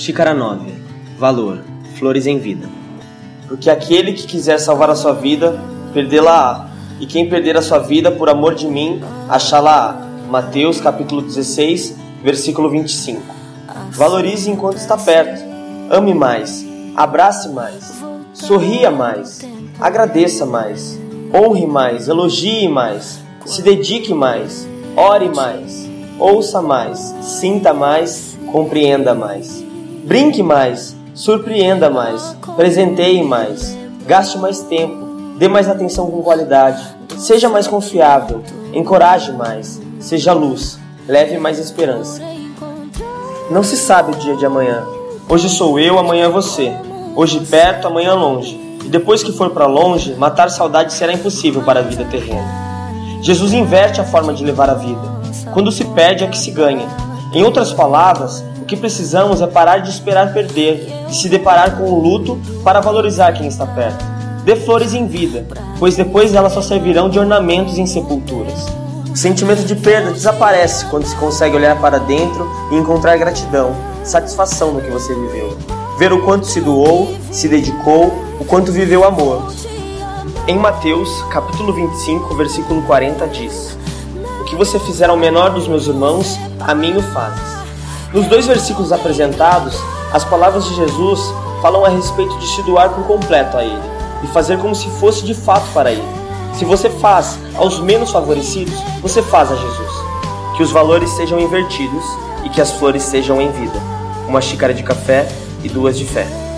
Xícara 9. Valor. Flores em vida. Porque aquele que quiser salvar a sua vida, perdê-la-á. E quem perder a sua vida por amor de mim, achá-la-á. Mateus capítulo 16, versículo 25. Valorize enquanto está perto. Ame mais. Abrace mais. Sorria mais. Agradeça mais. Honre mais. Elogie mais. Se dedique mais. Ore mais. Ouça mais. Sinta mais. Compreenda mais. Brinque mais. Surpreenda mais. Presenteie mais. Gaste mais tempo. Dê mais atenção com qualidade. Seja mais confiável. Encoraje mais. Seja luz. Leve mais esperança. Não se sabe o dia de amanhã. Hoje sou eu, amanhã é você. Hoje perto, amanhã longe. E depois que for para longe, matar saudade será impossível para a vida terrena. Jesus inverte a forma de levar a vida. Quando se perde é que se ganha. Em outras palavras, que precisamos é parar de esperar perder e se deparar com o luto para valorizar quem está perto. Dê flores em vida, pois depois elas só servirão de ornamentos em sepulturas. O sentimento de perda desaparece quando se consegue olhar para dentro e encontrar gratidão, satisfação no que você viveu. Ver o quanto se doou, se dedicou, o quanto viveu amor. Em Mateus, capítulo 25, versículo 40 diz: O que você fizer ao menor dos meus irmãos, a mim o fazes. Nos dois versículos apresentados, as palavras de Jesus falam a respeito de se doar por completo a Ele e fazer como se fosse de fato para Ele. Se você faz aos menos favorecidos, você faz a Jesus. Que os valores sejam invertidos e que as flores sejam em vida. Uma xícara de café e duas de fé.